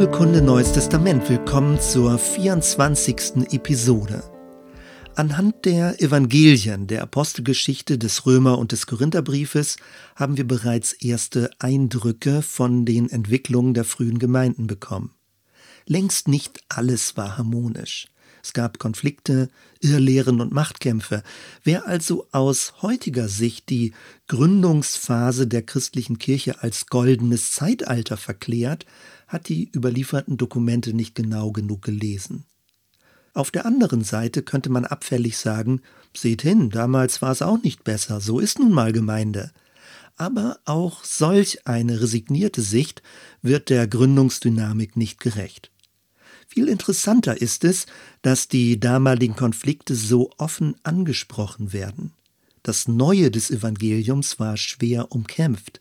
Bibelkunde Neues Testament, willkommen zur 24. Episode. Anhand der Evangelien, der Apostelgeschichte des Römer- und des Korintherbriefes haben wir bereits erste Eindrücke von den Entwicklungen der frühen Gemeinden bekommen. Längst nicht alles war harmonisch. Es gab Konflikte, Irrlehren und Machtkämpfe. Wer also aus heutiger Sicht die Gründungsphase der christlichen Kirche als goldenes Zeitalter verklärt, hat die überlieferten Dokumente nicht genau genug gelesen. Auf der anderen Seite könnte man abfällig sagen, seht hin, damals war es auch nicht besser, so ist nun mal Gemeinde. Aber auch solch eine resignierte Sicht wird der Gründungsdynamik nicht gerecht. Viel interessanter ist es, dass die damaligen Konflikte so offen angesprochen werden. Das Neue des Evangeliums war schwer umkämpft.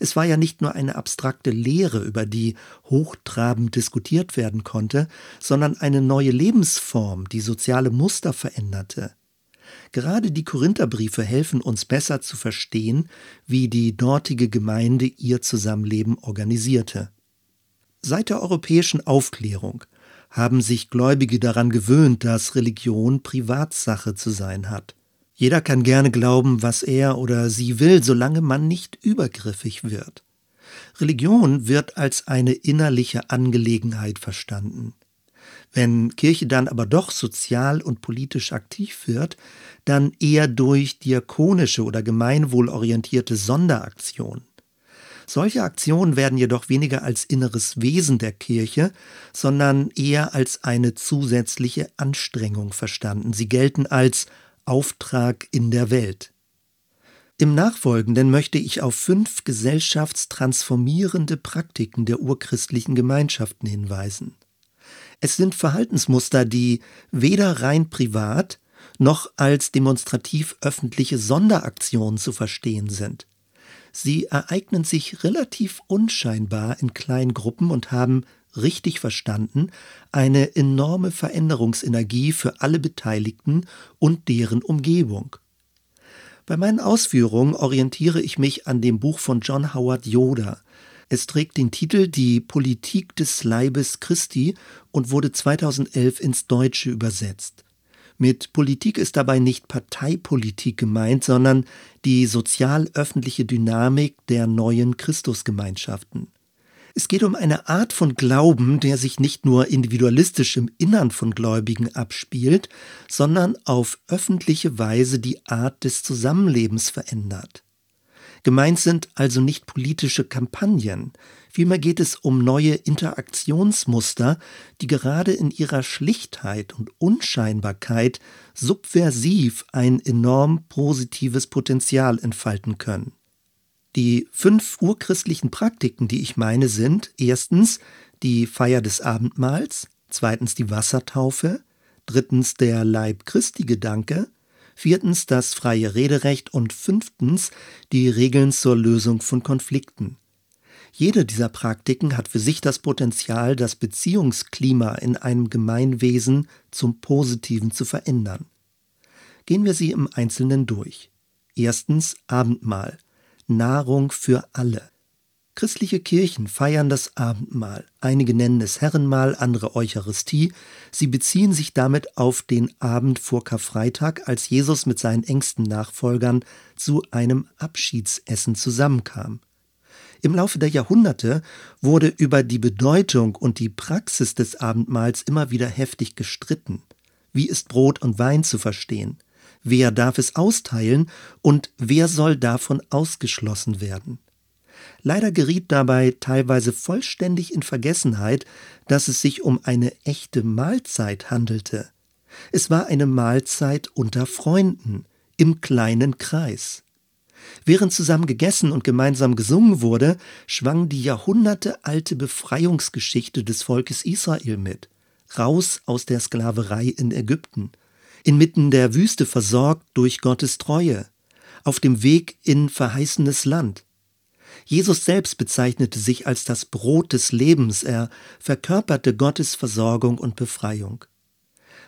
Es war ja nicht nur eine abstrakte Lehre, über die hochtrabend diskutiert werden konnte, sondern eine neue Lebensform, die soziale Muster veränderte. Gerade die Korintherbriefe helfen uns besser zu verstehen, wie die dortige Gemeinde ihr Zusammenleben organisierte. Seit der europäischen Aufklärung haben sich Gläubige daran gewöhnt, dass Religion Privatsache zu sein hat. Jeder kann gerne glauben, was er oder sie will, solange man nicht übergriffig wird. Religion wird als eine innerliche Angelegenheit verstanden. Wenn Kirche dann aber doch sozial und politisch aktiv wird, dann eher durch diakonische oder gemeinwohlorientierte Sonderaktionen. Solche Aktionen werden jedoch weniger als inneres Wesen der Kirche, sondern eher als eine zusätzliche Anstrengung verstanden. Sie gelten als Auftrag in der Welt. Im Nachfolgenden möchte ich auf fünf gesellschaftstransformierende Praktiken der urchristlichen Gemeinschaften hinweisen. Es sind Verhaltensmuster, die weder rein privat noch als demonstrativ öffentliche Sonderaktionen zu verstehen sind. Sie ereignen sich relativ unscheinbar in kleinen Gruppen und haben, richtig verstanden, eine enorme Veränderungsenergie für alle Beteiligten und deren Umgebung. Bei meinen Ausführungen orientiere ich mich an dem Buch von John Howard Yoder. Es trägt den Titel Die Politik des Leibes Christi und wurde 2011 ins Deutsche übersetzt. Mit Politik ist dabei nicht Parteipolitik gemeint, sondern die sozial-öffentliche Dynamik der neuen Christusgemeinschaften. Es geht um eine Art von Glauben, der sich nicht nur individualistisch im Innern von Gläubigen abspielt, sondern auf öffentliche Weise die Art des Zusammenlebens verändert. Gemeint sind also nicht politische Kampagnen, vielmehr geht es um neue Interaktionsmuster, die gerade in ihrer Schlichtheit und Unscheinbarkeit subversiv ein enorm positives Potenzial entfalten können. Die fünf urchristlichen Praktiken, die ich meine, sind erstens die Feier des Abendmahls, zweitens die Wassertaufe, drittens der Leib Christi Gedanke, viertens das freie Rederecht und fünftens die Regeln zur Lösung von Konflikten. Jede dieser Praktiken hat für sich das Potenzial, das Beziehungsklima in einem Gemeinwesen zum Positiven zu verändern. Gehen wir sie im Einzelnen durch. Erstens Abendmahl, Nahrung für alle. Christliche Kirchen feiern das Abendmahl. Einige nennen es Herrenmahl, andere Eucharistie. Sie beziehen sich damit auf den Abend vor Karfreitag, als Jesus mit seinen engsten Nachfolgern zu einem Abschiedsessen zusammenkam. Im Laufe der Jahrhunderte wurde über die Bedeutung und die Praxis des Abendmahls immer wieder heftig gestritten. Wie ist Brot und Wein zu verstehen? Wer darf es austeilen und wer soll davon ausgeschlossen werden? Leider geriet dabei teilweise vollständig in Vergessenheit, dass es sich um eine echte Mahlzeit handelte. Es war eine Mahlzeit unter Freunden, im kleinen Kreis. Während zusammen gegessen und gemeinsam gesungen wurde, schwang die jahrhundertealte Befreiungsgeschichte des Volkes Israel mit, raus aus der Sklaverei in Ägypten, inmitten der Wüste versorgt durch Gottes Treue, auf dem Weg in verheißenes Land. Jesus selbst bezeichnete sich als das Brot des Lebens, er verkörperte Gottes Versorgung und Befreiung.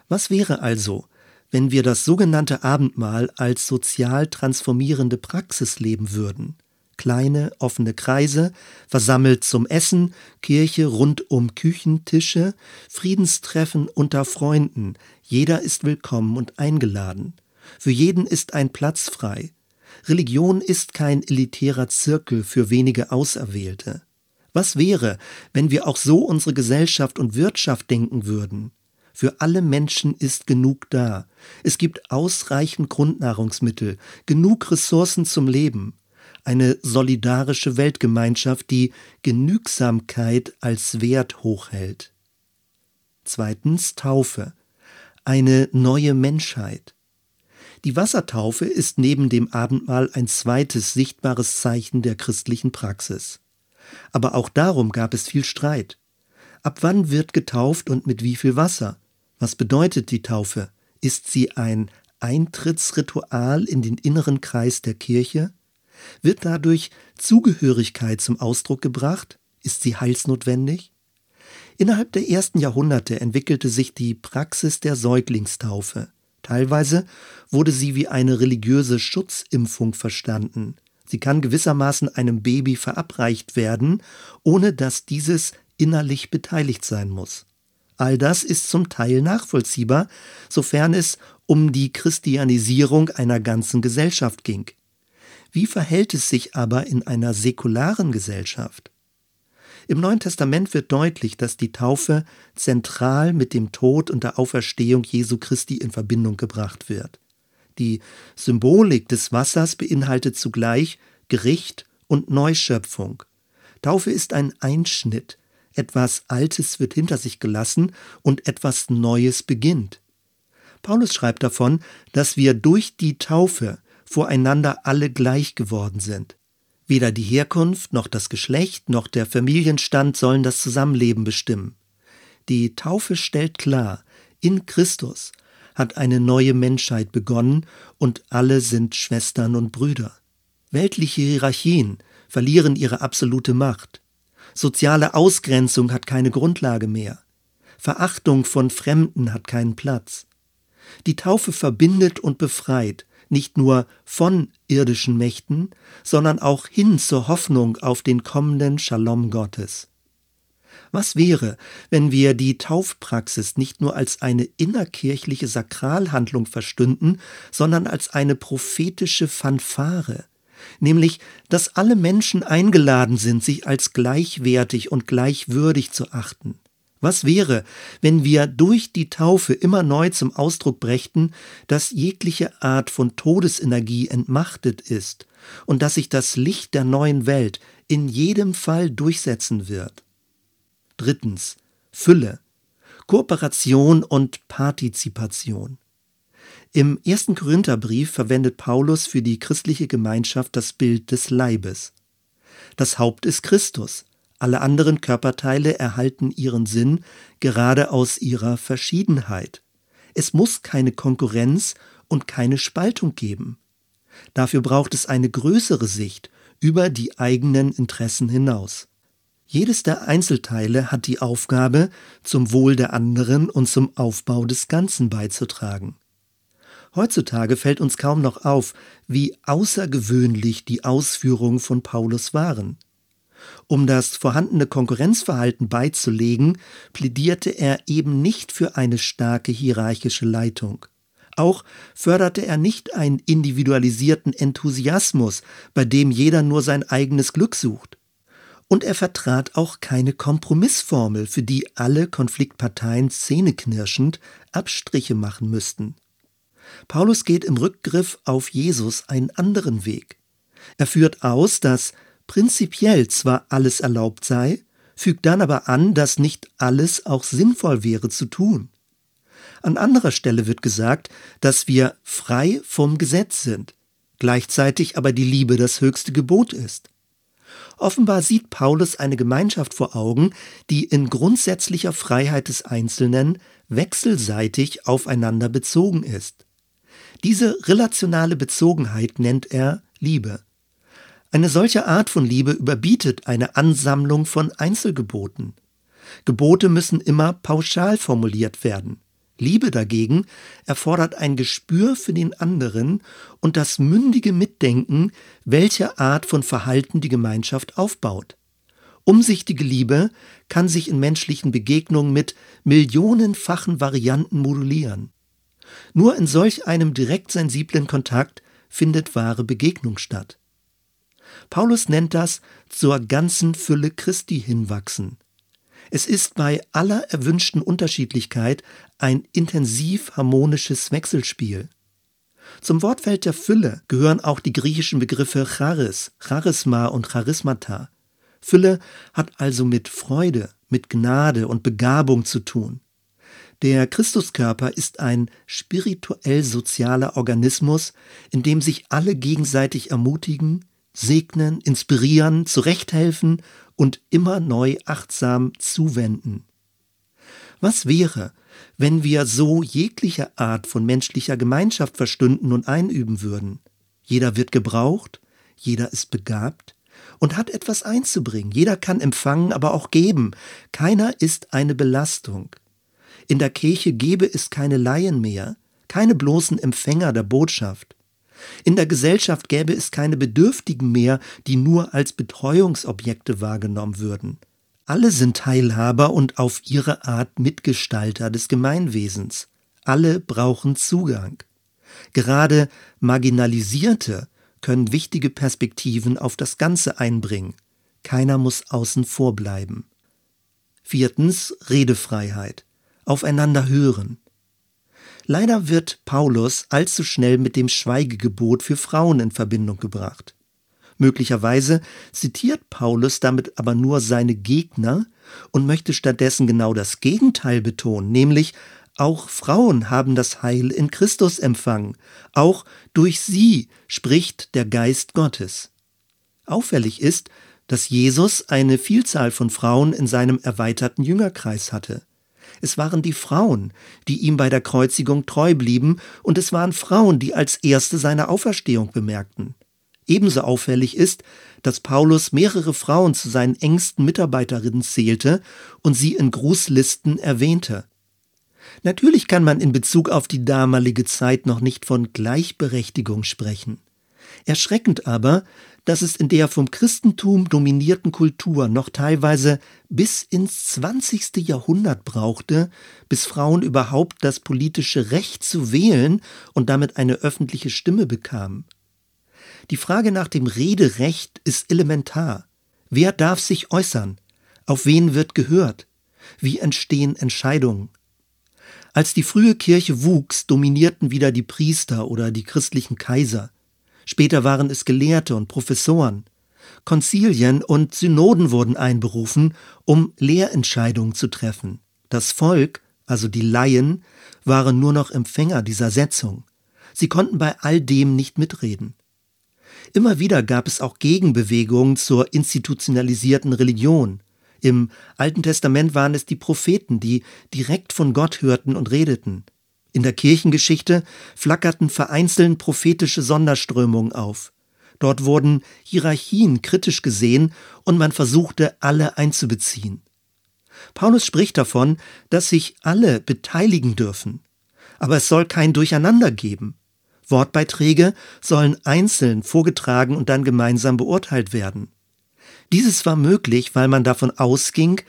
Was wäre also, wenn wir das sogenannte Abendmahl als sozial transformierende Praxis leben würden? kleine offene Kreise, versammelt zum Essen, Kirche rund um Küchentische, Friedenstreffen unter Freunden, jeder ist willkommen und eingeladen. Für jeden ist ein Platz frei. Religion ist kein elitärer Zirkel für wenige Auserwählte. Was wäre, wenn wir auch so unsere Gesellschaft und Wirtschaft denken würden? Für alle Menschen ist genug da. Es gibt ausreichend Grundnahrungsmittel, genug Ressourcen zum Leben. Eine solidarische Weltgemeinschaft, die Genügsamkeit als Wert hochhält. Zweitens Taufe. Eine neue Menschheit. Die Wassertaufe ist neben dem Abendmahl ein zweites sichtbares Zeichen der christlichen Praxis. Aber auch darum gab es viel Streit. Ab wann wird getauft und mit wie viel Wasser? Was bedeutet die Taufe? Ist sie ein Eintrittsritual in den inneren Kreis der Kirche? Wird dadurch Zugehörigkeit zum Ausdruck gebracht? Ist sie heilsnotwendig? Innerhalb der ersten Jahrhunderte entwickelte sich die Praxis der Säuglingstaufe. Teilweise wurde sie wie eine religiöse Schutzimpfung verstanden. Sie kann gewissermaßen einem Baby verabreicht werden, ohne dass dieses innerlich beteiligt sein muss. All das ist zum Teil nachvollziehbar, sofern es um die Christianisierung einer ganzen Gesellschaft ging. Wie verhält es sich aber in einer säkularen Gesellschaft? Im Neuen Testament wird deutlich, dass die Taufe zentral mit dem Tod und der Auferstehung Jesu Christi in Verbindung gebracht wird. Die Symbolik des Wassers beinhaltet zugleich Gericht und Neuschöpfung. Taufe ist ein Einschnitt, etwas Altes wird hinter sich gelassen und etwas Neues beginnt. Paulus schreibt davon, dass wir durch die Taufe voreinander alle gleich geworden sind. Weder die Herkunft noch das Geschlecht noch der Familienstand sollen das Zusammenleben bestimmen. Die Taufe stellt klar, in Christus hat eine neue Menschheit begonnen und alle sind Schwestern und Brüder. Weltliche Hierarchien verlieren ihre absolute Macht. Soziale Ausgrenzung hat keine Grundlage mehr. Verachtung von Fremden hat keinen Platz. Die Taufe verbindet und befreit, nicht nur von irdischen Mächten, sondern auch hin zur Hoffnung auf den kommenden Shalom Gottes. Was wäre, wenn wir die Taufpraxis nicht nur als eine innerkirchliche Sakralhandlung verstünden, sondern als eine prophetische Fanfare, nämlich dass alle Menschen eingeladen sind, sich als gleichwertig und gleichwürdig zu achten. Was wäre, wenn wir durch die Taufe immer neu zum Ausdruck brächten, dass jegliche Art von Todesenergie entmachtet ist und dass sich das Licht der neuen Welt in jedem Fall durchsetzen wird? Drittens. Fülle. Kooperation und Partizipation. Im ersten Korintherbrief verwendet Paulus für die christliche Gemeinschaft das Bild des Leibes. Das Haupt ist Christus. Alle anderen Körperteile erhalten ihren Sinn gerade aus ihrer Verschiedenheit. Es muss keine Konkurrenz und keine Spaltung geben. Dafür braucht es eine größere Sicht über die eigenen Interessen hinaus. Jedes der Einzelteile hat die Aufgabe, zum Wohl der anderen und zum Aufbau des Ganzen beizutragen. Heutzutage fällt uns kaum noch auf, wie außergewöhnlich die Ausführungen von Paulus waren. Um das vorhandene Konkurrenzverhalten beizulegen, plädierte er eben nicht für eine starke hierarchische Leitung. Auch förderte er nicht einen individualisierten Enthusiasmus, bei dem jeder nur sein eigenes Glück sucht. Und er vertrat auch keine Kompromissformel, für die alle Konfliktparteien zähneknirschend Abstriche machen müssten. Paulus geht im Rückgriff auf Jesus einen anderen Weg. Er führt aus, dass prinzipiell zwar alles erlaubt sei, fügt dann aber an, dass nicht alles auch sinnvoll wäre zu tun. An anderer Stelle wird gesagt, dass wir frei vom Gesetz sind, gleichzeitig aber die Liebe das höchste Gebot ist. Offenbar sieht Paulus eine Gemeinschaft vor Augen, die in grundsätzlicher Freiheit des Einzelnen wechselseitig aufeinander bezogen ist. Diese relationale Bezogenheit nennt er Liebe. Eine solche Art von Liebe überbietet eine Ansammlung von Einzelgeboten. Gebote müssen immer pauschal formuliert werden. Liebe dagegen erfordert ein Gespür für den anderen und das mündige Mitdenken, welche Art von Verhalten die Gemeinschaft aufbaut. Umsichtige Liebe kann sich in menschlichen Begegnungen mit millionenfachen Varianten modulieren. Nur in solch einem direkt sensiblen Kontakt findet wahre Begegnung statt. Paulus nennt das zur ganzen Fülle Christi hinwachsen. Es ist bei aller erwünschten Unterschiedlichkeit ein intensiv harmonisches Wechselspiel. Zum Wortfeld der Fülle gehören auch die griechischen Begriffe Charis, Charisma und Charismata. Fülle hat also mit Freude, mit Gnade und Begabung zu tun. Der Christuskörper ist ein spirituell sozialer Organismus, in dem sich alle gegenseitig ermutigen, segnen, inspirieren, zurechthelfen und immer neu achtsam zuwenden. Was wäre, wenn wir so jegliche Art von menschlicher Gemeinschaft verstünden und einüben würden? Jeder wird gebraucht, jeder ist begabt und hat etwas einzubringen, jeder kann empfangen, aber auch geben, keiner ist eine Belastung. In der Kirche gebe es keine Laien mehr, keine bloßen Empfänger der Botschaft. In der Gesellschaft gäbe es keine Bedürftigen mehr, die nur als Betreuungsobjekte wahrgenommen würden. Alle sind Teilhaber und auf ihre Art Mitgestalter des Gemeinwesens. Alle brauchen Zugang. Gerade Marginalisierte können wichtige Perspektiven auf das Ganze einbringen. Keiner muss außen vor bleiben. Viertens Redefreiheit. Aufeinander hören. Leider wird Paulus allzu schnell mit dem Schweigegebot für Frauen in Verbindung gebracht. Möglicherweise zitiert Paulus damit aber nur seine Gegner und möchte stattdessen genau das Gegenteil betonen, nämlich auch Frauen haben das Heil in Christus empfangen, auch durch sie spricht der Geist Gottes. Auffällig ist, dass Jesus eine Vielzahl von Frauen in seinem erweiterten Jüngerkreis hatte. Es waren die Frauen, die ihm bei der Kreuzigung treu blieben, und es waren Frauen, die als erste seine Auferstehung bemerkten. Ebenso auffällig ist, dass Paulus mehrere Frauen zu seinen engsten Mitarbeiterinnen zählte und sie in Grußlisten erwähnte. Natürlich kann man in Bezug auf die damalige Zeit noch nicht von Gleichberechtigung sprechen. Erschreckend aber, dass es in der vom Christentum dominierten Kultur noch teilweise bis ins 20. Jahrhundert brauchte, bis Frauen überhaupt das politische Recht zu wählen und damit eine öffentliche Stimme bekamen. Die Frage nach dem Rederecht ist elementar. Wer darf sich äußern? Auf wen wird gehört? Wie entstehen Entscheidungen? Als die frühe Kirche wuchs, dominierten wieder die Priester oder die christlichen Kaiser. Später waren es Gelehrte und Professoren. Konzilien und Synoden wurden einberufen, um Lehrentscheidungen zu treffen. Das Volk, also die Laien, waren nur noch Empfänger dieser Setzung. Sie konnten bei all dem nicht mitreden. Immer wieder gab es auch Gegenbewegungen zur institutionalisierten Religion. Im Alten Testament waren es die Propheten, die direkt von Gott hörten und redeten. In der Kirchengeschichte flackerten vereinzelt prophetische Sonderströmungen auf. Dort wurden Hierarchien kritisch gesehen und man versuchte, alle einzubeziehen. Paulus spricht davon, dass sich alle beteiligen dürfen. Aber es soll kein Durcheinander geben. Wortbeiträge sollen einzeln vorgetragen und dann gemeinsam beurteilt werden. Dieses war möglich, weil man davon ausging,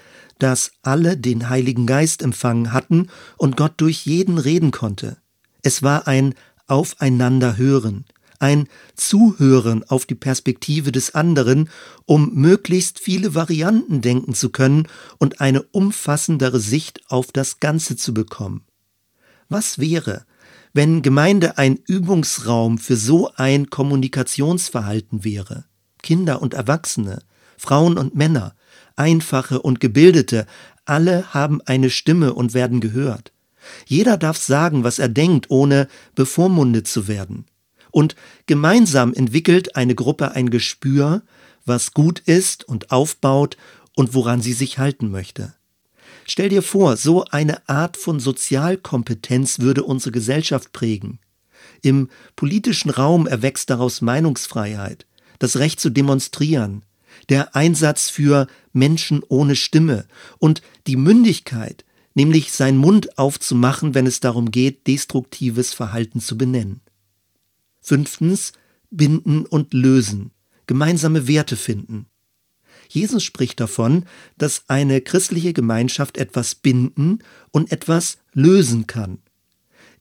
dass alle den Heiligen Geist empfangen hatten und Gott durch jeden reden konnte. Es war ein Aufeinanderhören, ein Zuhören auf die Perspektive des anderen, um möglichst viele Varianten denken zu können und eine umfassendere Sicht auf das Ganze zu bekommen. Was wäre, wenn Gemeinde ein Übungsraum für so ein Kommunikationsverhalten wäre? Kinder und Erwachsene, Frauen und Männer, Einfache und Gebildete, alle haben eine Stimme und werden gehört. Jeder darf sagen, was er denkt, ohne bevormundet zu werden. Und gemeinsam entwickelt eine Gruppe ein Gespür, was gut ist und aufbaut und woran sie sich halten möchte. Stell dir vor, so eine Art von Sozialkompetenz würde unsere Gesellschaft prägen. Im politischen Raum erwächst daraus Meinungsfreiheit, das Recht zu demonstrieren, der Einsatz für Menschen ohne Stimme und die Mündigkeit, nämlich seinen Mund aufzumachen, wenn es darum geht, destruktives Verhalten zu benennen. Fünftens, binden und lösen, gemeinsame Werte finden. Jesus spricht davon, dass eine christliche Gemeinschaft etwas binden und etwas lösen kann.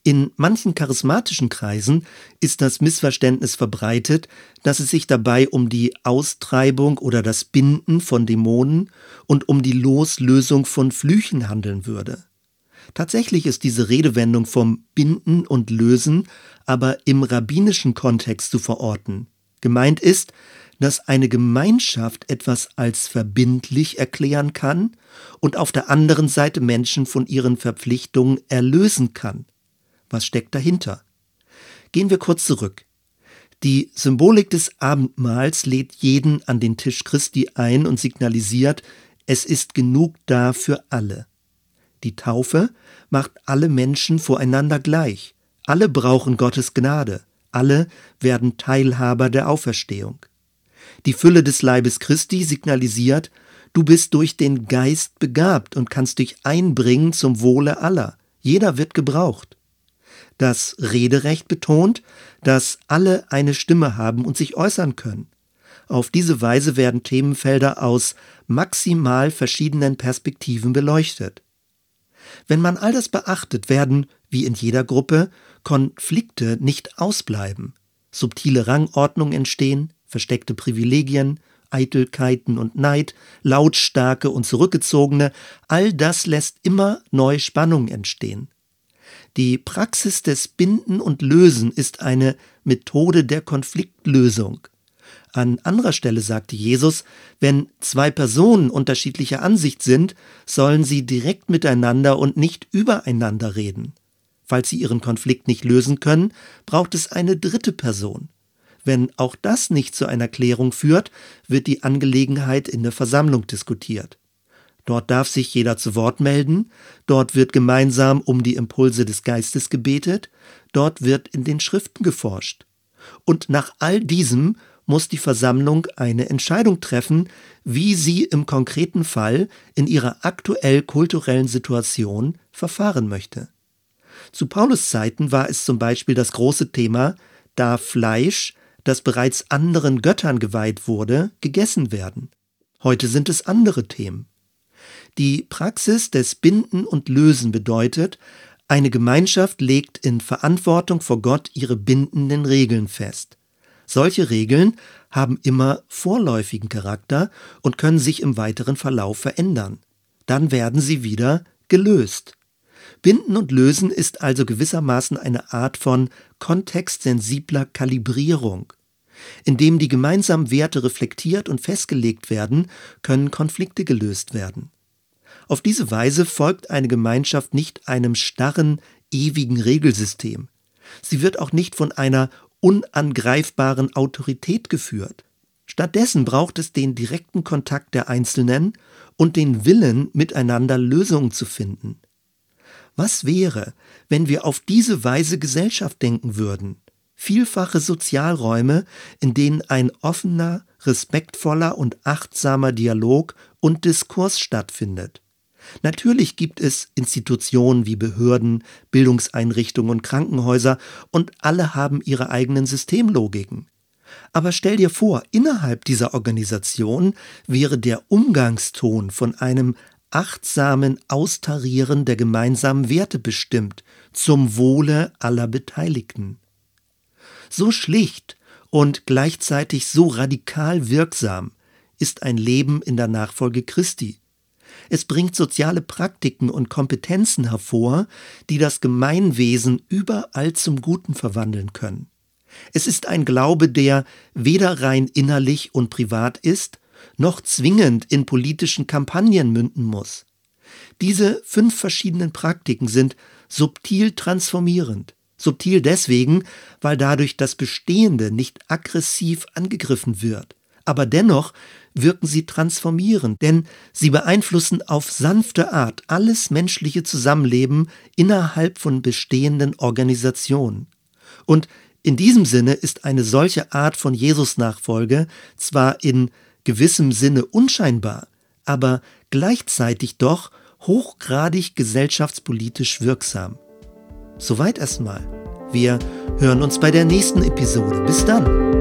In manchen charismatischen Kreisen ist das Missverständnis verbreitet, dass es sich dabei um die Austreibung oder das Binden von Dämonen und um die Loslösung von Flüchen handeln würde. Tatsächlich ist diese Redewendung vom Binden und Lösen aber im rabbinischen Kontext zu verorten. Gemeint ist, dass eine Gemeinschaft etwas als verbindlich erklären kann und auf der anderen Seite Menschen von ihren Verpflichtungen erlösen kann. Was steckt dahinter? Gehen wir kurz zurück. Die Symbolik des Abendmahls lädt jeden an den Tisch Christi ein und signalisiert, es ist genug da für alle. Die Taufe macht alle Menschen voreinander gleich. Alle brauchen Gottes Gnade. Alle werden Teilhaber der Auferstehung. Die Fülle des Leibes Christi signalisiert, du bist durch den Geist begabt und kannst dich einbringen zum Wohle aller. Jeder wird gebraucht. Das Rederecht betont, dass alle eine Stimme haben und sich äußern können. Auf diese Weise werden Themenfelder aus maximal verschiedenen Perspektiven beleuchtet. Wenn man all das beachtet, werden, wie in jeder Gruppe, Konflikte nicht ausbleiben. Subtile Rangordnungen entstehen, versteckte Privilegien, Eitelkeiten und Neid, lautstarke und zurückgezogene, all das lässt immer neue Spannung entstehen. Die Praxis des Binden und Lösen ist eine Methode der Konfliktlösung. An anderer Stelle sagte Jesus, wenn zwei Personen unterschiedlicher Ansicht sind, sollen sie direkt miteinander und nicht übereinander reden. Falls sie ihren Konflikt nicht lösen können, braucht es eine dritte Person. Wenn auch das nicht zu einer Klärung führt, wird die Angelegenheit in der Versammlung diskutiert. Dort darf sich jeder zu Wort melden, dort wird gemeinsam um die Impulse des Geistes gebetet, dort wird in den Schriften geforscht. Und nach all diesem muss die Versammlung eine Entscheidung treffen, wie sie im konkreten Fall in ihrer aktuell kulturellen Situation verfahren möchte. Zu Paulus Zeiten war es zum Beispiel das große Thema, darf Fleisch, das bereits anderen Göttern geweiht wurde, gegessen werden. Heute sind es andere Themen. Die Praxis des Binden und Lösen bedeutet, eine Gemeinschaft legt in Verantwortung vor Gott ihre bindenden Regeln fest. Solche Regeln haben immer vorläufigen Charakter und können sich im weiteren Verlauf verändern. Dann werden sie wieder gelöst. Binden und Lösen ist also gewissermaßen eine Art von kontextsensibler Kalibrierung. Indem die gemeinsamen Werte reflektiert und festgelegt werden, können Konflikte gelöst werden. Auf diese Weise folgt eine Gemeinschaft nicht einem starren, ewigen Regelsystem. Sie wird auch nicht von einer unangreifbaren Autorität geführt. Stattdessen braucht es den direkten Kontakt der Einzelnen und den Willen, miteinander Lösungen zu finden. Was wäre, wenn wir auf diese Weise Gesellschaft denken würden? Vielfache Sozialräume, in denen ein offener, respektvoller und achtsamer Dialog und Diskurs stattfindet. Natürlich gibt es Institutionen wie Behörden, Bildungseinrichtungen und Krankenhäuser und alle haben ihre eigenen Systemlogiken. Aber stell dir vor, innerhalb dieser Organisation wäre der Umgangston von einem achtsamen Austarieren der gemeinsamen Werte bestimmt, zum Wohle aller Beteiligten. So schlicht und gleichzeitig so radikal wirksam ist ein Leben in der Nachfolge Christi. Es bringt soziale Praktiken und Kompetenzen hervor, die das Gemeinwesen überall zum Guten verwandeln können. Es ist ein Glaube, der weder rein innerlich und privat ist, noch zwingend in politischen Kampagnen münden muss. Diese fünf verschiedenen Praktiken sind subtil transformierend. Subtil deswegen, weil dadurch das Bestehende nicht aggressiv angegriffen wird. Aber dennoch wirken sie transformierend, denn sie beeinflussen auf sanfte Art alles menschliche Zusammenleben innerhalb von bestehenden Organisationen. Und in diesem Sinne ist eine solche Art von Jesus-Nachfolge zwar in gewissem Sinne unscheinbar, aber gleichzeitig doch hochgradig gesellschaftspolitisch wirksam. Soweit erstmal. Wir hören uns bei der nächsten Episode. Bis dann.